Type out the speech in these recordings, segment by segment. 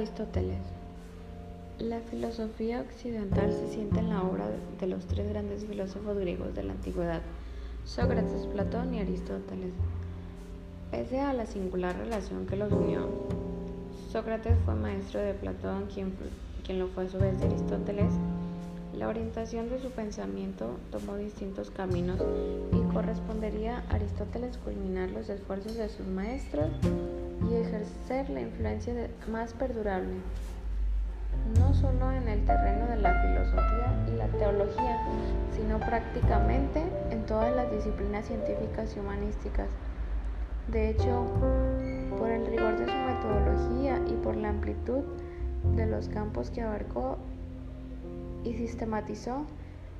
Aristóteles. La filosofía occidental se sienta en la obra de los tres grandes filósofos griegos de la antigüedad, Sócrates, Platón y Aristóteles. Pese a la singular relación que los unió, Sócrates fue maestro de Platón, quien, quien lo fue a su vez de Aristóteles. La orientación de su pensamiento tomó distintos caminos y correspondería a Aristóteles culminar los esfuerzos de sus maestros ejercer la influencia más perdurable no solo en el terreno de la filosofía y la teología, sino prácticamente en todas las disciplinas científicas y humanísticas. De hecho, por el rigor de su metodología y por la amplitud de los campos que abarcó y sistematizó,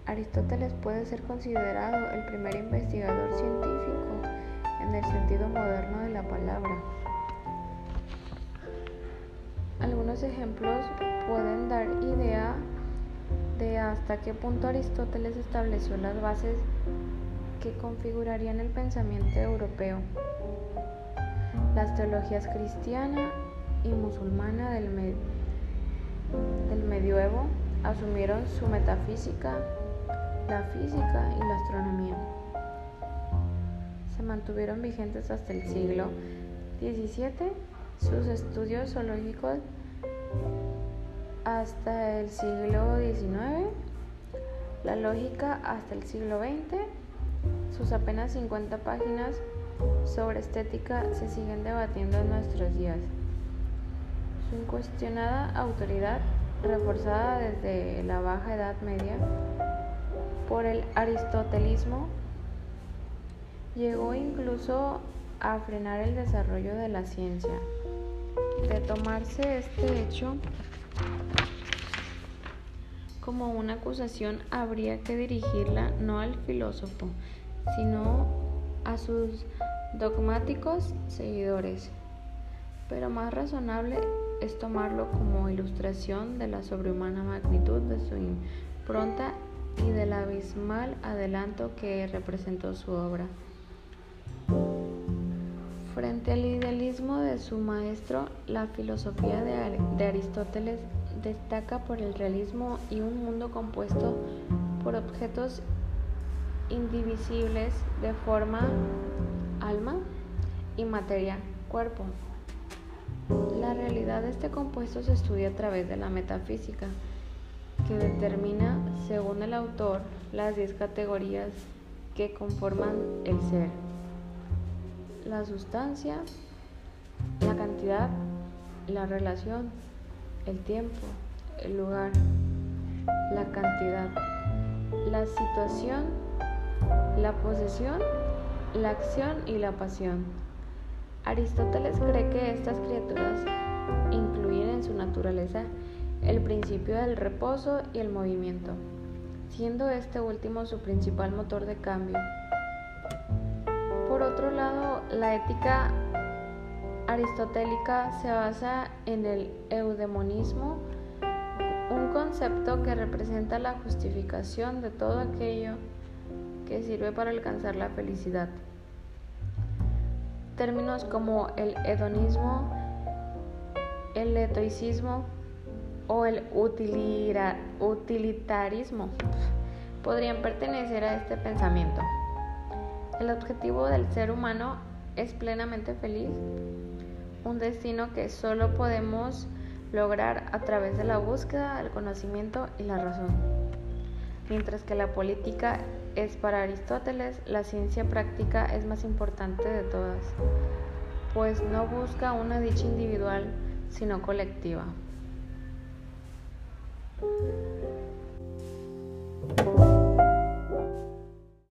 Aristóteles puede ser considerado el primer investigador científico en el sentido moderno de la palabra. Algunos ejemplos pueden dar idea de hasta qué punto Aristóteles estableció las bases que configurarían el pensamiento europeo. Las teologías cristiana y musulmana del, medioevo asumieron su metafísica, la física y la astronomía. Se mantuvieron vigentes hasta el siglo XVII sus estudios zoológicos hasta el siglo XIX, la lógica hasta el siglo XX, sus apenas 50 páginas sobre estética se siguen debatiendo en nuestros días. Su incuestionada autoridad, reforzada desde la Baja Edad Media por el aristotelismo, llegó incluso a frenar el desarrollo de la ciencia. De tomarse este hecho, como una acusación habría que dirigirla no al filósofo, sino a sus dogmáticos seguidores. Pero más razonable es tomarlo como ilustración de la sobrehumana magnitud de su impronta y del abismal adelanto que representó su obra. Frente al idealismo de su maestro, la filosofía de, Aristóteles destaca por el realismo y un mundo compuesto por objetos indivisibles de forma, alma y materia, cuerpo. La realidad de este compuesto se estudia a través de la metafísica, que determina, según el autor, las 10 categorías que conforman el ser. La sustancia, la cantidad, la relación, el tiempo, el lugar, la cantidad, la situación, la posesión, la acción y la pasión. Aristóteles cree que estas criaturas incluyen en su naturaleza el principio del reposo y el movimiento, siendo este último su principal motor de cambio. La ética aristotélica se basa en el eudemonismo, un concepto que representa la justificación de todo aquello que sirve para alcanzar la felicidad. Términos como el hedonismo, el letoicismo o el utilitarismo podrían pertenecer a este pensamiento. El objetivo del ser humano es plenamente feliz un destino que solo podemos lograr a través de la búsqueda del conocimiento y la razón. Mientras que la política es para Aristóteles, la ciencia práctica es más importante de todas, pues no busca una dicha individual, sino colectiva.